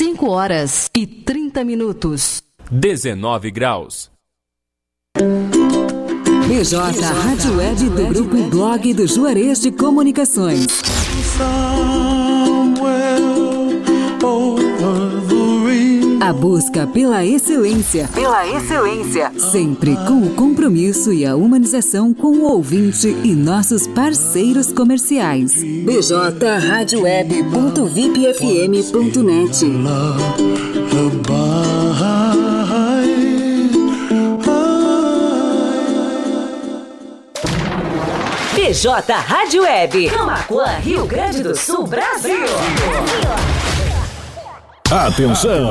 5 horas e 30 minutos. 19 graus. BJ Rádio Web do Grupo Blog do Juarez de Comunicações. A busca pela excelência. Pela excelência. Sempre com o compromisso e a humanização com o ouvinte e nossos parceiros comerciais. bjradioweb.vipfm.net BJ Rádio Web. Camacuã, Rio Grande do Sul, Brasil. Atenção!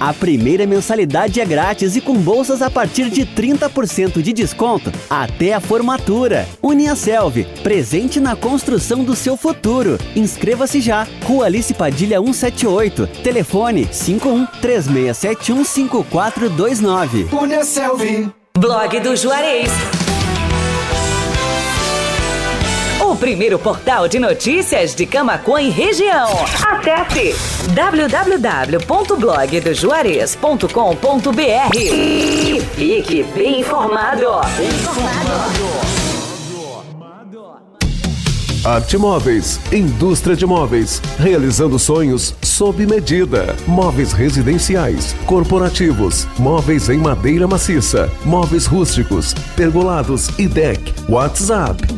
a primeira mensalidade é grátis e com bolsas a partir de 30% de desconto até a formatura. Uniaselv, presente na construção do seu futuro. Inscreva-se já. Rua Alice Padilha 178. Telefone 51 3671 5429. Uniaselv. Blog do Juarez. Primeiro portal de notícias de Camacuã e região. Acesse www.blogdojuarez.com.br e fique bem informado. Informado. Arte Móveis, indústria de móveis, realizando sonhos sob medida. Móveis residenciais, corporativos, móveis em madeira maciça, móveis rústicos, pergolados e deck. WhatsApp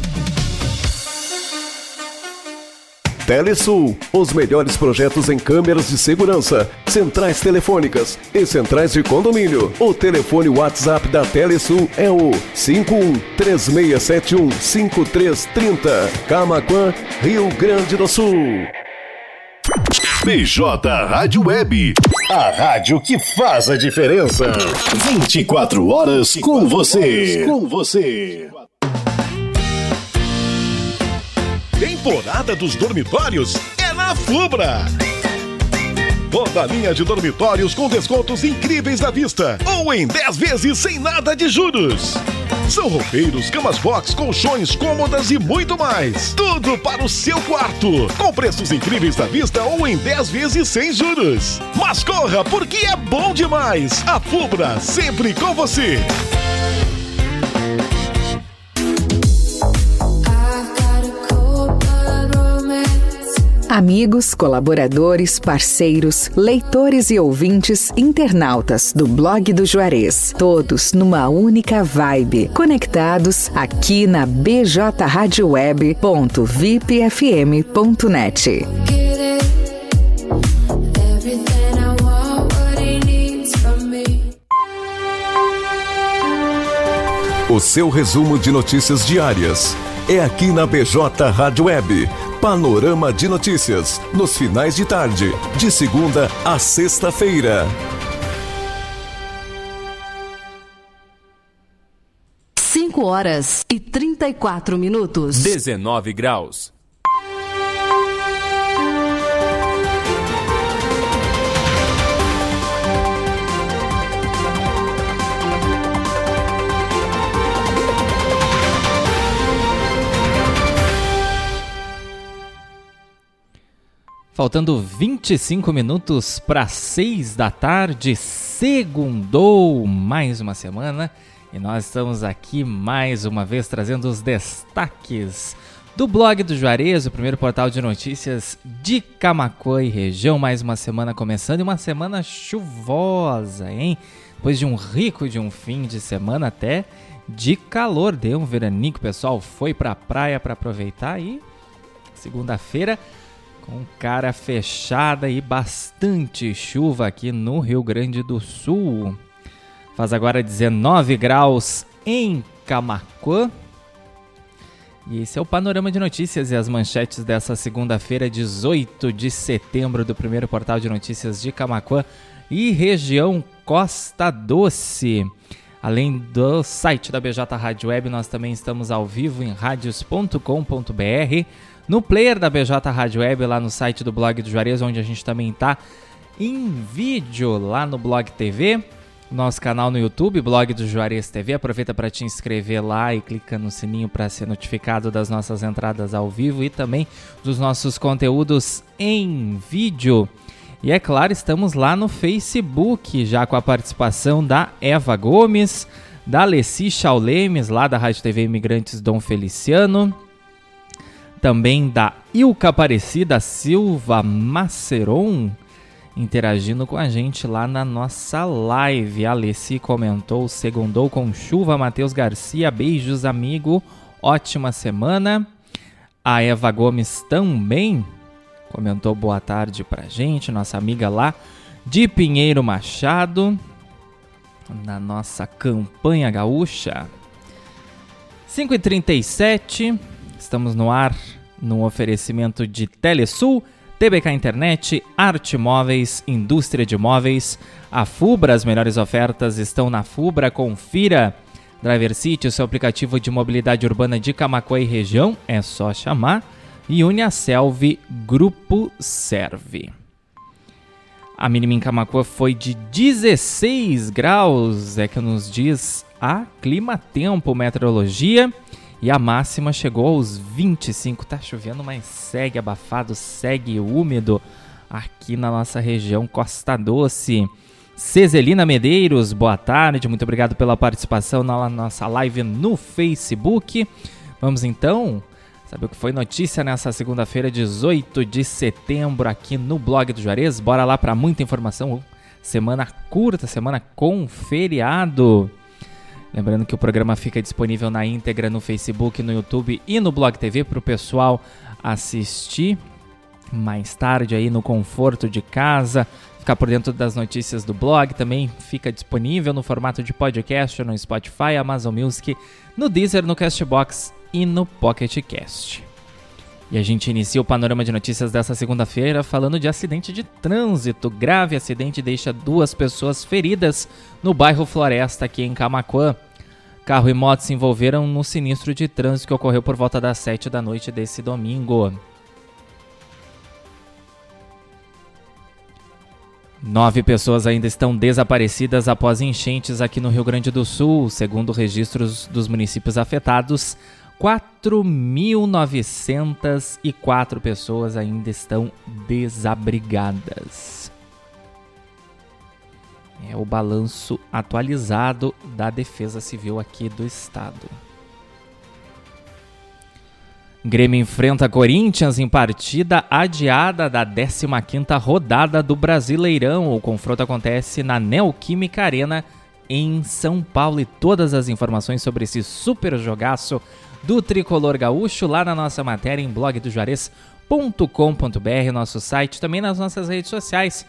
Telesul, os melhores projetos em câmeras de segurança, centrais telefônicas e centrais de condomínio. O telefone WhatsApp da Telesul é o 5136715330. Camaquã, Rio Grande do Sul. BJ Rádio Web, a rádio que faz a diferença. 24 horas com você. Com você. Temporada dos dormitórios é na Fubra. Toda linha de dormitórios com descontos incríveis à vista ou em 10 vezes sem nada de juros. São roupeiros, camas box, colchões, cômodas e muito mais. Tudo para o seu quarto. Com preços incríveis à vista ou em 10 vezes sem juros. Mas corra, porque é bom demais. A Fubra, sempre com você. Amigos, colaboradores, parceiros, leitores e ouvintes, internautas do blog do Juarez, todos numa única vibe, conectados aqui na bjradioweb.vipfm.net. O seu resumo de notícias diárias é aqui na BJ Rádio Web. Panorama de notícias, nos finais de tarde, de segunda a sexta-feira. Cinco horas e trinta e quatro minutos. 19 graus. Faltando 25 minutos para 6 da tarde, segundou mais uma semana E nós estamos aqui mais uma vez trazendo os destaques do blog do Juarez, o primeiro portal de notícias de Camacuã e região. Mais uma semana começando e uma semana chuvosa, hein? Depois de um rico de um fim de semana até de calor, deu um veranico, pessoal foi pra praia para aproveitar e segunda-feira com cara fechada e bastante chuva aqui no Rio Grande do Sul. Faz agora 19 graus em Camacuã. E esse é o panorama de notícias e as manchetes dessa segunda-feira, 18 de setembro, do primeiro portal de notícias de Camacuã e região Costa Doce. Além do site da BJ Rádio Web, nós também estamos ao vivo em radios.com.br, no player da BJ Rádio Web, lá no site do blog do Juarez, onde a gente também está em vídeo lá no Blog TV nosso canal no YouTube, blog do Juarez TV. Aproveita para te inscrever lá e clica no sininho para ser notificado das nossas entradas ao vivo e também dos nossos conteúdos em vídeo. E é claro, estamos lá no Facebook, já com a participação da Eva Gomes, da Alessi Chaulemes, lá da Rádio TV Imigrantes Dom Feliciano, também da Ilka Aparecida Silva Maceron, interagindo com a gente lá na nossa live. A Alessi comentou, segundou com chuva. Matheus Garcia, beijos, amigo. Ótima semana. A Eva Gomes também comentou boa tarde pra gente, nossa amiga lá de Pinheiro Machado, na nossa campanha gaúcha. 5h37, estamos no ar no oferecimento de Telesul TBK Internet, Arte Móveis, Indústria de Móveis, a Fubra, as melhores ofertas estão na Fubra, confira. Driver City, o seu aplicativo de mobilidade urbana de Camacuã e região, é só chamar. E Uniaselv Grupo Serve. A mínima em Camacuã foi de 16 graus, é que nos diz a Clima Tempo Meteorologia. E a máxima chegou aos 25. Tá chovendo, mas segue abafado, segue úmido aqui na nossa região Costa Doce. Cezelina Medeiros, boa tarde, muito obrigado pela participação na nossa live no Facebook. Vamos então saber o que foi notícia nessa segunda-feira, 18 de setembro, aqui no blog do Juarez. Bora lá para muita informação. Semana curta, semana com feriado. Lembrando que o programa fica disponível na íntegra no Facebook, no YouTube e no Blog TV para o pessoal assistir mais tarde aí no conforto de casa, ficar por dentro das notícias do blog. Também fica disponível no formato de podcast no Spotify, Amazon Music, no Deezer, no Castbox e no Pocket Cast. E a gente inicia o panorama de notícias dessa segunda-feira falando de acidente de trânsito. Grave acidente deixa duas pessoas feridas no bairro Floresta, aqui em Camacuã. Carro e moto se envolveram no sinistro de trânsito que ocorreu por volta das 7 da noite desse domingo. Nove pessoas ainda estão desaparecidas após enchentes aqui no Rio Grande do Sul, segundo registros dos municípios afetados. 4.904 pessoas ainda estão desabrigadas. É o balanço atualizado da Defesa Civil aqui do estado. Grêmio enfrenta Corinthians em partida adiada da 15ª rodada do Brasileirão. O confronto acontece na Neoquímica Arena em São Paulo e todas as informações sobre esse super jogaço do Tricolor Gaúcho lá na nossa matéria em blogdojuarez.com.br, nosso site, também nas nossas redes sociais,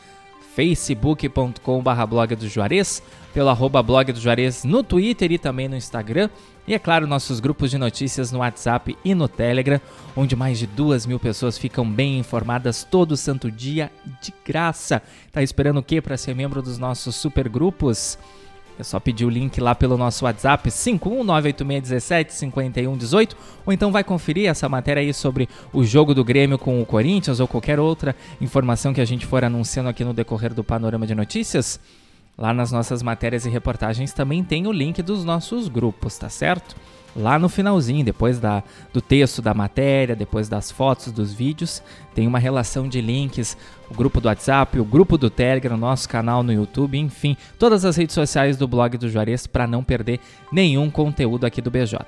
facebook.com.br blog do Juarez, pelo arroba blog do Juarez no Twitter e também no Instagram. E é claro, nossos grupos de notícias no WhatsApp e no Telegram, onde mais de duas mil pessoas ficam bem informadas todo santo dia de graça. Tá esperando o que para ser membro dos nossos super grupos? É só pedir o link lá pelo nosso WhatsApp 51986175118 ou então vai conferir essa matéria aí sobre o jogo do Grêmio com o Corinthians ou qualquer outra informação que a gente for anunciando aqui no decorrer do panorama de notícias. Lá nas nossas matérias e reportagens também tem o link dos nossos grupos, tá certo? Lá no finalzinho, depois da, do texto da matéria, depois das fotos, dos vídeos, tem uma relação de links, o grupo do WhatsApp, o grupo do Telegram, nosso canal no YouTube, enfim, todas as redes sociais do blog do Juarez para não perder nenhum conteúdo aqui do BJ.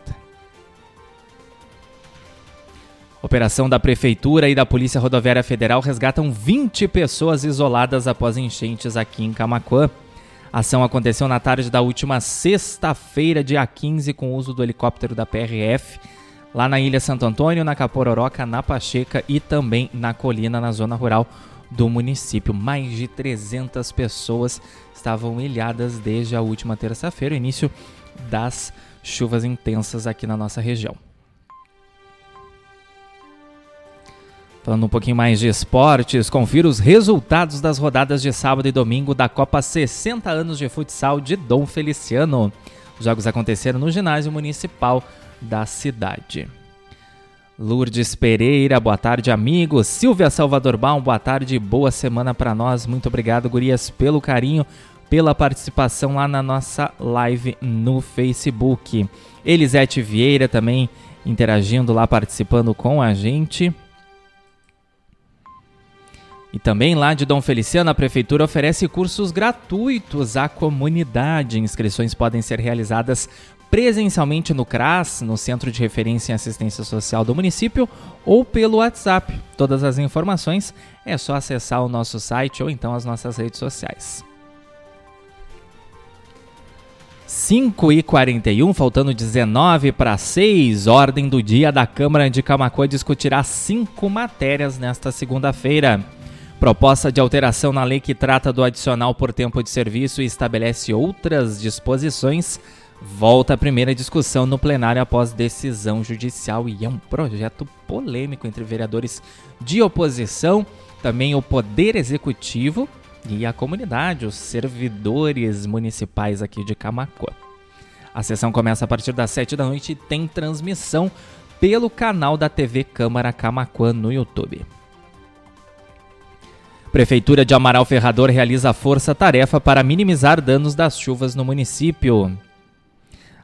Operação da Prefeitura e da Polícia Rodoviária Federal resgatam 20 pessoas isoladas após enchentes aqui em Camacuã. A ação aconteceu na tarde da última sexta-feira, dia 15, com o uso do helicóptero da PRF, lá na Ilha Santo Antônio, na Capororoca, na Pacheca e também na Colina, na zona rural do município. Mais de 300 pessoas estavam ilhadas desde a última terça-feira, início das chuvas intensas aqui na nossa região. Falando um pouquinho mais de esportes, confira os resultados das rodadas de sábado e domingo da Copa 60 anos de futsal de Dom Feliciano. Os jogos aconteceram no ginásio municipal da cidade. Lourdes Pereira, boa tarde, amigos. Silvia Salvador Baum, boa tarde, boa semana para nós. Muito obrigado, gurias, pelo carinho, pela participação lá na nossa live no Facebook. Elisete Vieira também interagindo lá, participando com a gente. E também lá de Dom Feliciano, a Prefeitura oferece cursos gratuitos à comunidade. Inscrições podem ser realizadas presencialmente no CRAS, no Centro de Referência em Assistência Social do município, ou pelo WhatsApp. Todas as informações é só acessar o nosso site ou então as nossas redes sociais. 5 e 41, faltando 19 para 6, ordem do dia da Câmara de Camacoa discutirá cinco matérias nesta segunda-feira. Proposta de alteração na lei que trata do adicional por tempo de serviço e estabelece outras disposições volta à primeira discussão no plenário após decisão judicial e é um projeto polêmico entre vereadores de oposição, também o Poder Executivo e a comunidade, os servidores municipais aqui de Camacuã. A sessão começa a partir das 7 da noite e tem transmissão pelo canal da TV Câmara Camacuã no YouTube. Prefeitura de Amaral Ferrador realiza força-tarefa para minimizar danos das chuvas no município.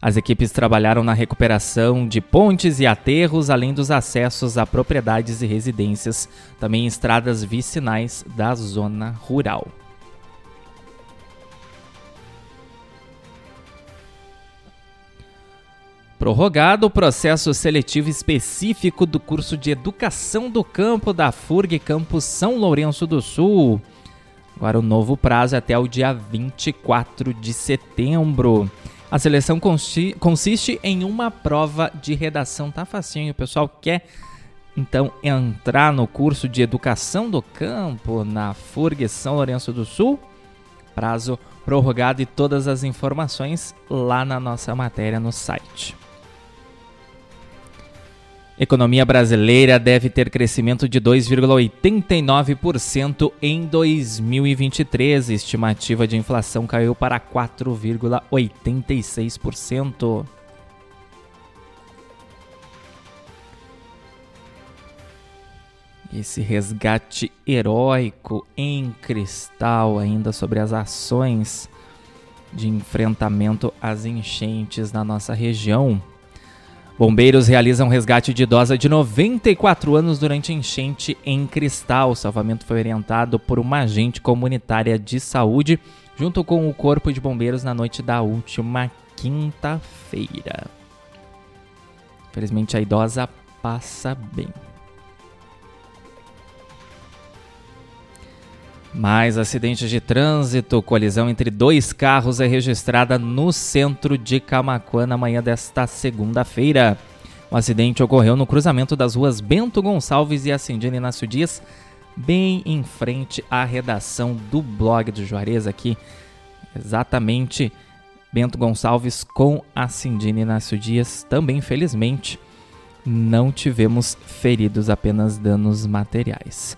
As equipes trabalharam na recuperação de pontes e aterros, além dos acessos a propriedades e residências, também estradas vicinais da zona rural. Prorrogado o processo seletivo específico do curso de Educação do Campo da FURG Campus São Lourenço do Sul. Agora o novo prazo é até o dia 24 de setembro. A seleção consiste em uma prova de redação, tá facinho. O pessoal quer então entrar no curso de Educação do Campo na FURG São Lourenço do Sul? Prazo prorrogado e todas as informações lá na nossa matéria no site. Economia brasileira deve ter crescimento de 2,89% em 2023. Estimativa de inflação caiu para 4,86%. Esse resgate heróico em cristal, ainda sobre as ações de enfrentamento às enchentes na nossa região. Bombeiros realizam resgate de idosa de 94 anos durante enchente em Cristal. O salvamento foi orientado por uma agente comunitária de saúde, junto com o Corpo de Bombeiros na noite da última quinta-feira. Infelizmente, a idosa passa bem. Mais acidentes de trânsito. Colisão entre dois carros é registrada no centro de Camacuã na manhã desta segunda-feira. O acidente ocorreu no cruzamento das ruas Bento Gonçalves e Acendina Inácio Dias, bem em frente à redação do blog do Juarez aqui. Exatamente Bento Gonçalves com Acendina Inácio Dias. Também, felizmente, não tivemos feridos, apenas danos materiais.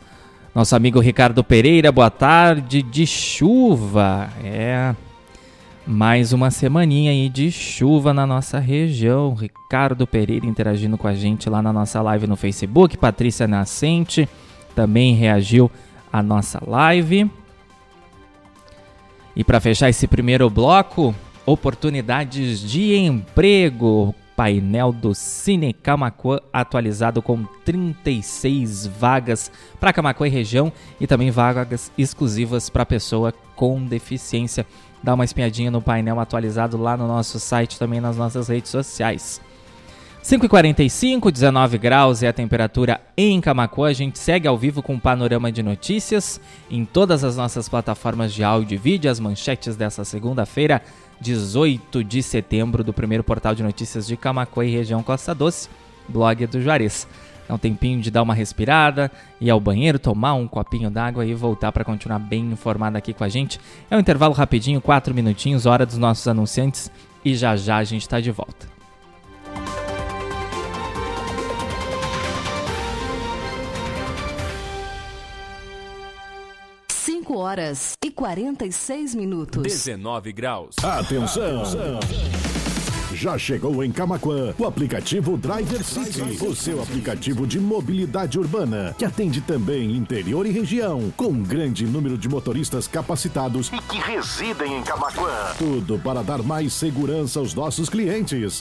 Nosso amigo Ricardo Pereira, boa tarde de chuva. É mais uma semaninha aí de chuva na nossa região. Ricardo Pereira interagindo com a gente lá na nossa live no Facebook. Patrícia Nascente também reagiu à nossa live. E para fechar esse primeiro bloco, oportunidades de emprego. Painel do Cine Camacuã atualizado com 36 vagas para Camacuã e região e também vagas exclusivas para pessoa com deficiência. Dá uma espiadinha no painel atualizado lá no nosso site, também nas nossas redes sociais. 5h45, 19 graus é a temperatura em Camacuã. A gente segue ao vivo com um panorama de notícias em todas as nossas plataformas de áudio e vídeo. As manchetes dessa segunda-feira, 18 de setembro, do primeiro portal de notícias de Camacuã e região Costa Doce, blog do Juarez. É um tempinho de dar uma respirada, ir ao banheiro, tomar um copinho d'água e voltar para continuar bem informado aqui com a gente. É um intervalo rapidinho, 4 minutinhos, hora dos nossos anunciantes e já já a gente está de volta. 5 horas e 46 minutos. 19 graus. Atenção! Já chegou em Camaquã o aplicativo Driver City, o seu aplicativo de mobilidade urbana, que atende também interior e região, com um grande número de motoristas capacitados e que residem em Camaquã. Tudo para dar mais segurança aos nossos clientes.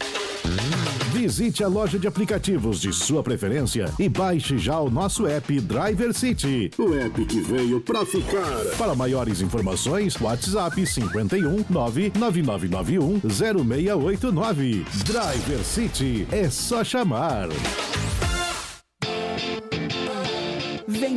Visite a loja de aplicativos de sua preferência e baixe já o nosso app Driver City. O app que veio pra ficar. Para maiores informações, WhatsApp 51 99991 0689. Driver City é só chamar.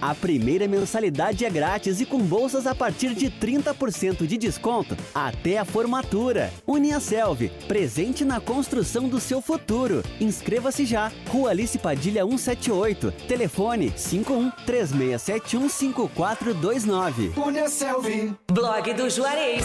a primeira mensalidade é grátis e com bolsas a partir de 30% de desconto até a formatura. Uniaselv, presente na construção do seu futuro. Inscreva-se já. Rua Alice Padilha 178. Telefone 51 3671 5429. Uniaselv. Blog do Juarez.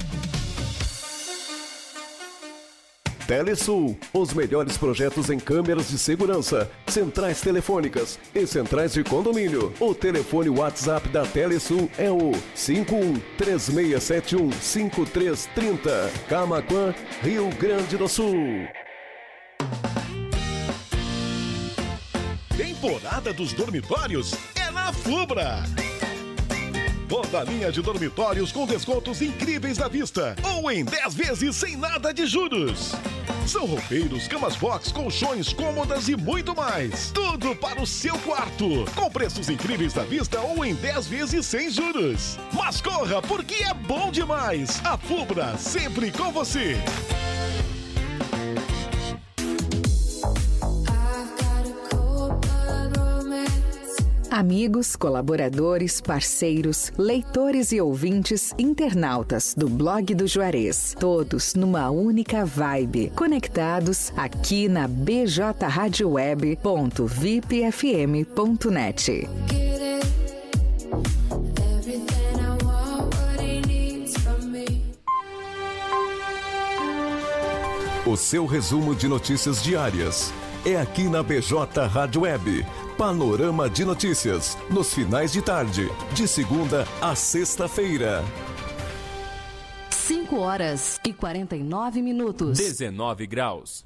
Telesul, os melhores projetos em câmeras de segurança, centrais telefônicas e centrais de condomínio. O telefone WhatsApp da Telesul é o 5136715330. Camaquã, Rio Grande do Sul. Temporada dos dormitórios é na Fubra. Toda linha de dormitórios com descontos incríveis à vista ou em 10 vezes sem nada de juros. São roupeiros, camas box, colchões, cômodas e muito mais. Tudo para o seu quarto. Com preços incríveis à vista ou em 10 vezes sem juros. Mas corra, porque é bom demais. A Fubra, sempre com você. Amigos, colaboradores, parceiros, leitores e ouvintes, internautas do blog do Juarez, todos numa única vibe, conectados aqui na bjradioweb.vipfm.net. O seu resumo de notícias diárias é aqui na BJ Rádio Web. Panorama de notícias, nos finais de tarde, de segunda a sexta-feira. 5 horas e 49 minutos. 19 graus.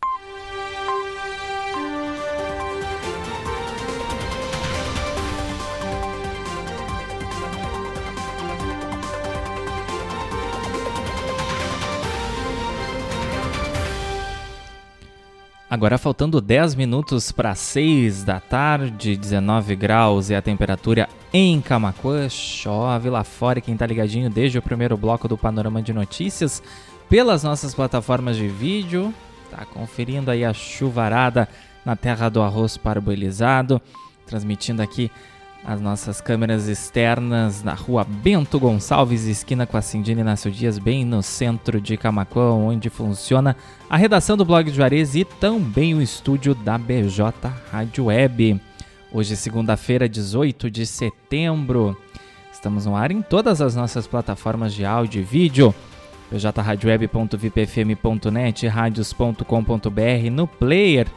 Agora faltando 10 minutos para 6 da tarde, 19 graus e a temperatura em Camacuã. Chove lá fora quem tá ligadinho desde o primeiro bloco do Panorama de Notícias pelas nossas plataformas de vídeo, tá conferindo aí a chuvarada na terra do arroz parboilizado, transmitindo aqui as nossas câmeras externas na rua Bento Gonçalves, esquina com a Cindina Inácio Dias, bem no centro de Camacuã, onde funciona a redação do blog Juarez e também o estúdio da BJ Rádio Web. Hoje, segunda-feira, 18 de setembro, estamos no ar em todas as nossas plataformas de áudio e vídeo. Bjradioweb.vipfm.net, radios.com.br, no player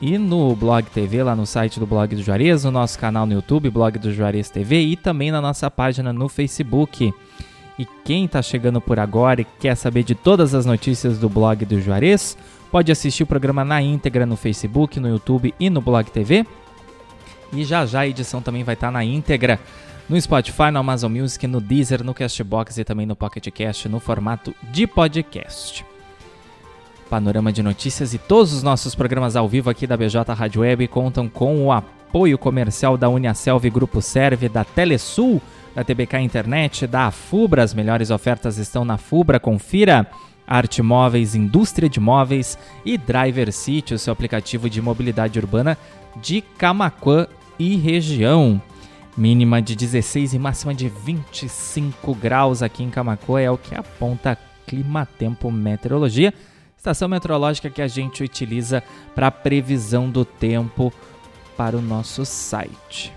e no Blog TV, lá no site do Blog do Juarez, no nosso canal no YouTube, Blog do Juarez TV e também na nossa página no Facebook. E quem está chegando por agora e quer saber de todas as notícias do Blog do Juarez, pode assistir o programa na íntegra no Facebook, no YouTube e no Blog TV. E já já a edição também vai estar tá na íntegra no Spotify, no Amazon Music, no Deezer, no Castbox e também no Pocket Cast no formato de podcast. Panorama de Notícias e todos os nossos programas ao vivo aqui da BJ Rádio Web contam com o apoio comercial da Uniaselv Grupo Serve, da Telesul, da TBK Internet, da Afubra. As melhores ofertas estão na Fubra. Confira Arte Móveis, Indústria de Móveis e Driver City, o seu aplicativo de mobilidade urbana de Camaquã e região. Mínima de 16 e máxima de 25 graus aqui em Camacuã é o que aponta Clima Tempo Meteorologia estação meteorológica que a gente utiliza para previsão do tempo para o nosso site.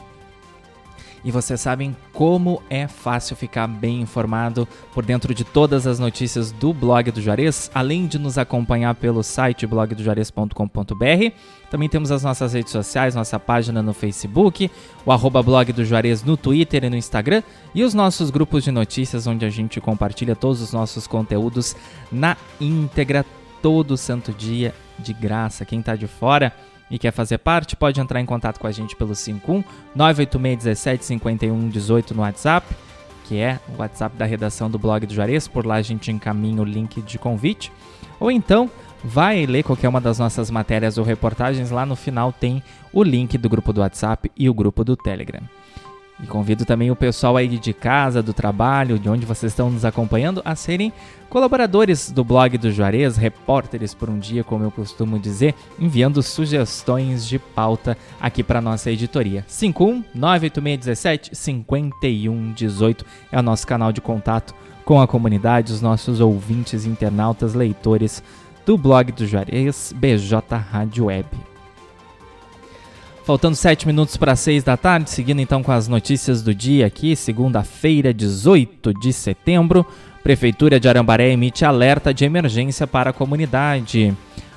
E vocês sabem como é fácil ficar bem informado por dentro de todas as notícias do blog do Juarez, além de nos acompanhar pelo site blogdojuarez.com.br. Também temos as nossas redes sociais, nossa página no Facebook, o arroba blog do Juarez no Twitter e no Instagram, e os nossos grupos de notícias, onde a gente compartilha todos os nossos conteúdos na íntegra todo santo dia de graça. Quem está de fora e quer fazer parte, pode entrar em contato com a gente pelo 51 986 17 51 18 no WhatsApp, que é o WhatsApp da redação do blog do Juarez. Por lá a gente encaminha o link de convite. Ou então, vai ler qualquer uma das nossas matérias ou reportagens. Lá no final tem o link do grupo do WhatsApp e o grupo do Telegram. E convido também o pessoal aí de casa, do trabalho, de onde vocês estão nos acompanhando, a serem colaboradores do blog do Juarez, repórteres por um dia, como eu costumo dizer, enviando sugestões de pauta aqui para nossa editoria. 51 98617 5118 é o nosso canal de contato com a comunidade, os nossos ouvintes, internautas, leitores do blog do Juarez, BJ Rádio Web. Faltando 7 minutos para 6 da tarde, seguindo então com as notícias do dia aqui, segunda-feira, 18 de setembro, Prefeitura de Arambaré emite alerta de emergência para a comunidade.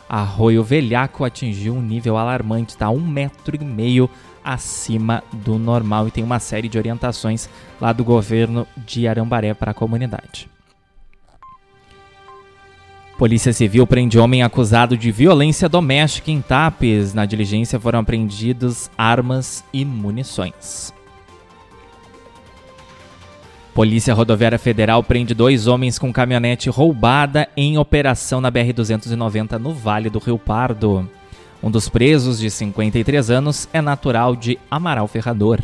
Arroio Velhaco atingiu um nível alarmante, está um metro e meio acima do normal e tem uma série de orientações lá do governo de Arambaré para a comunidade. Polícia Civil prende homem acusado de violência doméstica em Tapes. Na diligência foram apreendidos armas e munições. Polícia Rodoviária Federal prende dois homens com caminhonete roubada em operação na BR-290 no Vale do Rio Pardo. Um dos presos, de 53 anos, é natural de Amaral Ferrador.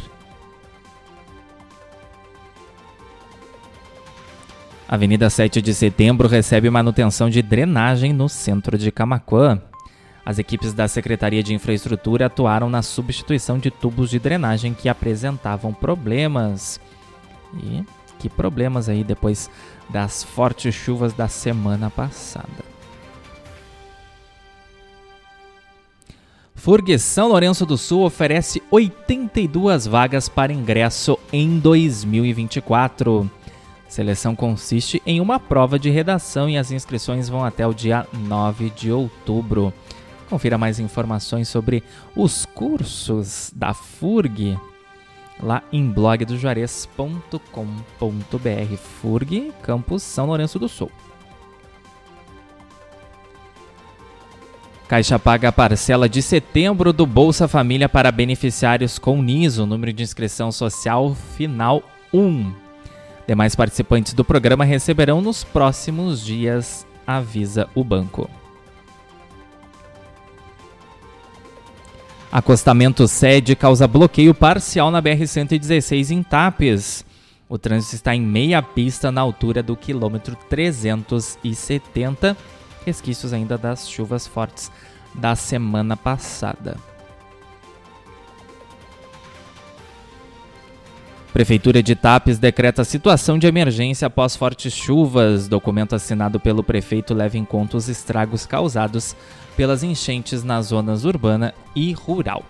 Avenida 7 de Setembro recebe manutenção de drenagem no centro de Camaquã. As equipes da Secretaria de Infraestrutura atuaram na substituição de tubos de drenagem que apresentavam problemas. E que problemas aí depois das fortes chuvas da semana passada. FURG São Lourenço do Sul oferece 82 vagas para ingresso em 2024. Seleção consiste em uma prova de redação e as inscrições vão até o dia 9 de outubro. Confira mais informações sobre os cursos da FURG lá em blogdojuarez.com.br. FURG, Campus São Lourenço do Sul. Caixa paga a parcela de setembro do Bolsa Família para beneficiários com NIS, o número de inscrição social final 1. Demais participantes do programa receberão nos próximos dias, avisa o banco. Acostamento sede causa bloqueio parcial na BR-116 em Tapes. O trânsito está em meia pista na altura do quilômetro 370, resquícios ainda das chuvas fortes da semana passada. Prefeitura de Tapes decreta situação de emergência após fortes chuvas. Documento assinado pelo prefeito leva em conta os estragos causados pelas enchentes nas zonas urbana e rural.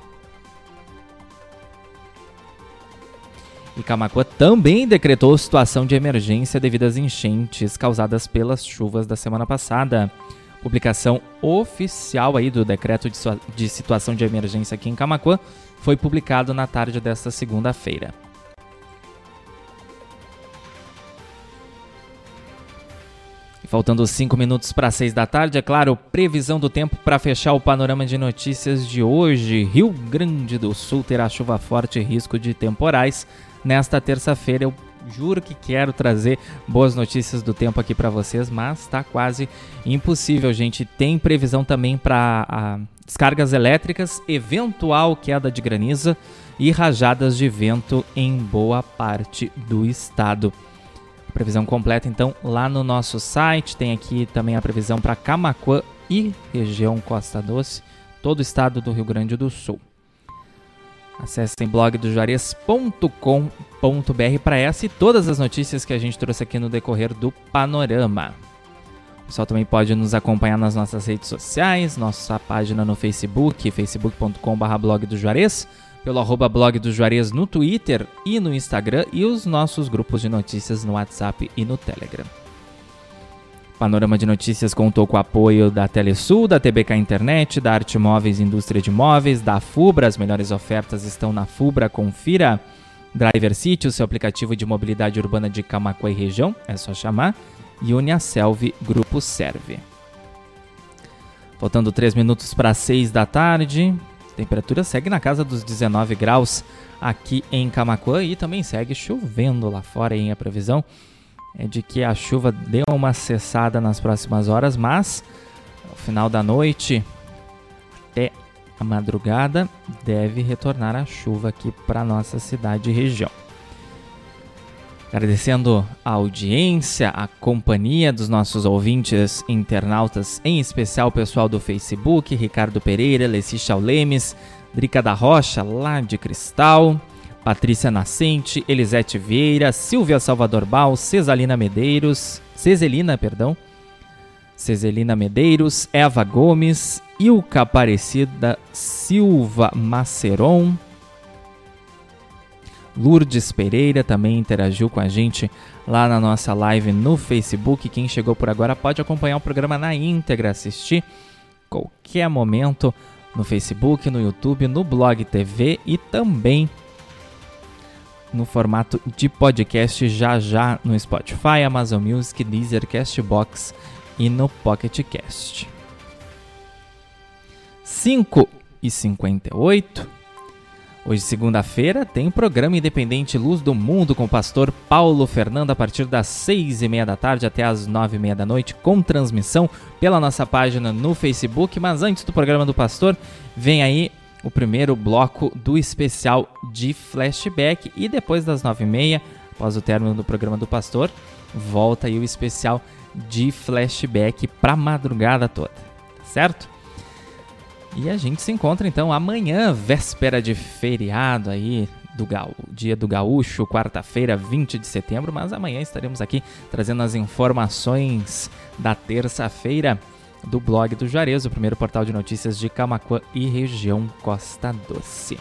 E Camacuã também decretou situação de emergência devido às enchentes causadas pelas chuvas da semana passada. Publicação oficial aí do decreto de, de situação de emergência aqui em Camacuã foi publicado na tarde desta segunda-feira. Faltando 5 minutos para 6 da tarde, é claro, previsão do tempo para fechar o panorama de notícias de hoje. Rio Grande do Sul terá chuva forte e risco de temporais. Nesta terça-feira, eu juro que quero trazer boas notícias do tempo aqui para vocês, mas está quase impossível, gente. Tem previsão também para descargas elétricas, eventual queda de granizo e rajadas de vento em boa parte do estado. Previsão completa, então, lá no nosso site. Tem aqui também a previsão para Camacuã e região Costa Doce, todo o estado do Rio Grande do Sul. Acessem blogdojuarez.com.br para essa e todas as notícias que a gente trouxe aqui no decorrer do Panorama. O pessoal também pode nos acompanhar nas nossas redes sociais, nossa página no Facebook, facebook.com.br blog do Juarez pelo arroba blog do Juarez no Twitter e no Instagram e os nossos grupos de notícias no WhatsApp e no Telegram. Panorama de Notícias contou com o apoio da Telesul, da TBK Internet, da Arte Móveis Indústria de Móveis, da Fubra. As melhores ofertas estão na Fubra. Confira. Driver City, o seu aplicativo de mobilidade urbana de Camacuã e região, é só chamar. E Uniaselv Grupo Serve. Faltando 3 minutos para 6 da tarde, temperatura segue na casa dos 19 graus aqui em Camacuã e também segue chovendo lá fora em a previsão é de que a chuva deu uma cessada nas próximas horas, mas ao final da noite até a madrugada deve retornar a chuva aqui para nossa cidade e região. Agradecendo a audiência, a companhia dos nossos ouvintes internautas, em especial o pessoal do Facebook, Ricardo Pereira, Leci Chaulemes, Drica da Rocha, lá de Cristal, Patrícia Nascente, Elisete Vieira, Silvia Salvador Bal, Cesalina Medeiros, Ceselina, perdão, Ceselina Medeiros, Eva Gomes, Ilka Aparecida Silva Maceron, Lourdes Pereira também interagiu com a gente lá na nossa live no Facebook. Quem chegou por agora pode acompanhar o programa na íntegra, assistir qualquer momento no Facebook, no YouTube, no Blog TV e também no formato de podcast já já no Spotify, Amazon Music, Deezer, Castbox e no Pocket Cast. 5 e 58 Hoje, segunda-feira, tem programa Independente Luz do Mundo com o pastor Paulo Fernando a partir das seis e meia da tarde até as nove e meia da noite, com transmissão pela nossa página no Facebook. Mas antes do programa do pastor, vem aí o primeiro bloco do especial de flashback. E depois das nove e meia, após o término do programa do pastor, volta aí o especial de flashback para madrugada toda, certo? E a gente se encontra então amanhã, véspera de feriado aí, do dia do gaúcho, quarta-feira, 20 de setembro, mas amanhã estaremos aqui trazendo as informações da terça-feira do blog do Juarez, o primeiro portal de notícias de Camacuã e região Costa Doce.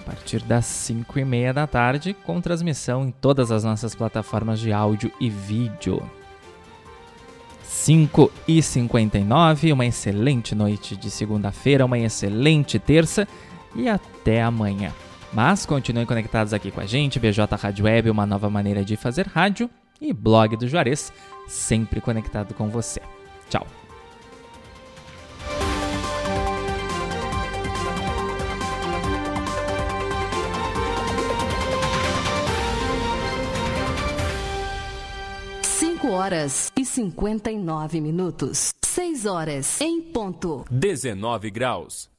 A partir das 5 e meia da tarde, com transmissão em todas as nossas plataformas de áudio e vídeo. 5 e 59 uma excelente noite de segunda-feira, uma excelente terça e até amanhã. Mas continuem conectados aqui com a gente, BJ Rádio Web, uma nova maneira de fazer rádio e blog do Juarez, sempre conectado com você. Tchau! Horas e 59 minutos. 6 horas em ponto. 19 graus.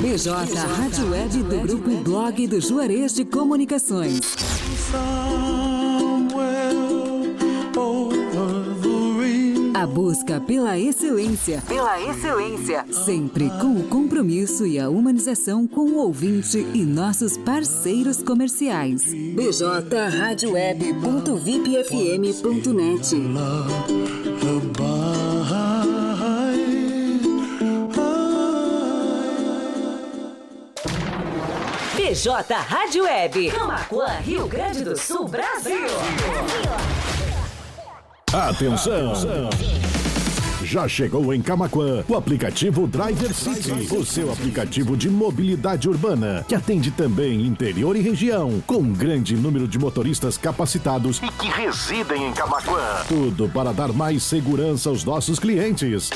BJ Rádio Web do Grupo Blog do Juarez de Comunicações. A busca pela excelência. Pela excelência. Sempre com o compromisso e a humanização com o ouvinte e nossos parceiros comerciais. bjradioweb.vipfm.net BJ Rádio Web. Camacuã, Rio Grande do Sul, Brasil. Atenção! Já chegou em Camaquã o aplicativo Driver City, o seu aplicativo de mobilidade urbana, que atende também interior e região, com um grande número de motoristas capacitados e que residem em Camaquã. Tudo para dar mais segurança aos nossos clientes.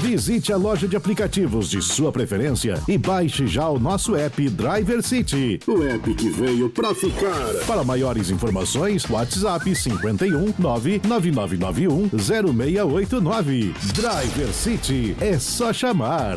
Visite a loja de aplicativos de sua preferência e baixe já o nosso app Driver City. O app que veio pra ficar. Para maiores informações, WhatsApp 51 99991 0689. Driver City é só chamar.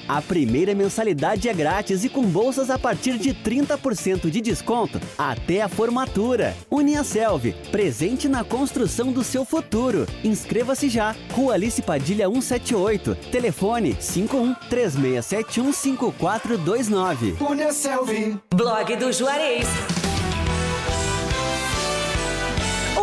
a primeira mensalidade é grátis e com bolsas a partir de 30% de desconto até a formatura. Uniaselv, presente na construção do seu futuro. Inscreva-se já. Rua Alice Padilha 178. Telefone 51 3671 5429. Uniaselv. Blog do Juarez.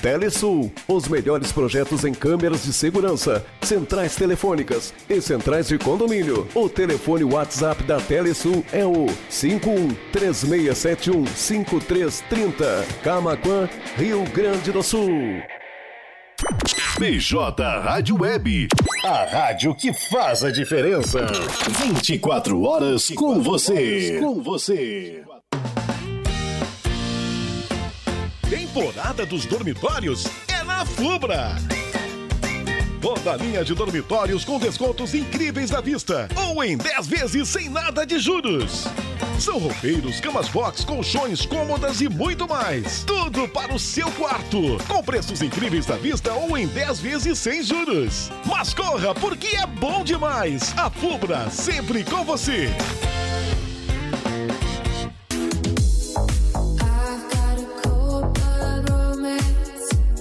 Telesul, os melhores projetos em câmeras de segurança, centrais telefônicas e centrais de condomínio. O telefone WhatsApp da Telesul é o 5136715330. Camaquã, Rio Grande do Sul. BJ Rádio Web, a rádio que faz a diferença. 24 horas com você. Com você. Temporada dos dormitórios é na Fubra. Toda linha de dormitórios com descontos incríveis à vista ou em 10 vezes sem nada de juros. São roupeiros, camas box, colchões, cômodas e muito mais. Tudo para o seu quarto. Com preços incríveis à vista ou em 10 vezes sem juros. Mas corra, porque é bom demais. A Fubra, sempre com você.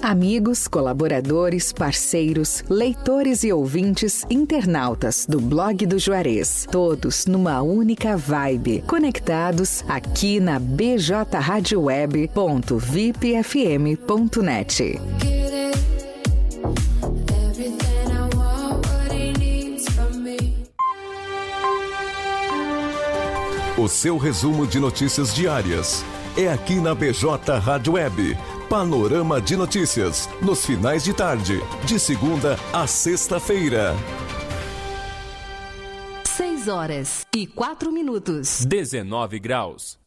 Amigos, colaboradores, parceiros, leitores e ouvintes, internautas do blog do Juarez, todos numa única vibe, conectados aqui na bjradioweb.vipfm.net. O seu resumo de notícias diárias é aqui na BJ Rádio Web. Panorama de notícias, nos finais de tarde, de segunda a sexta-feira. 6 horas e 4 minutos. 19 graus.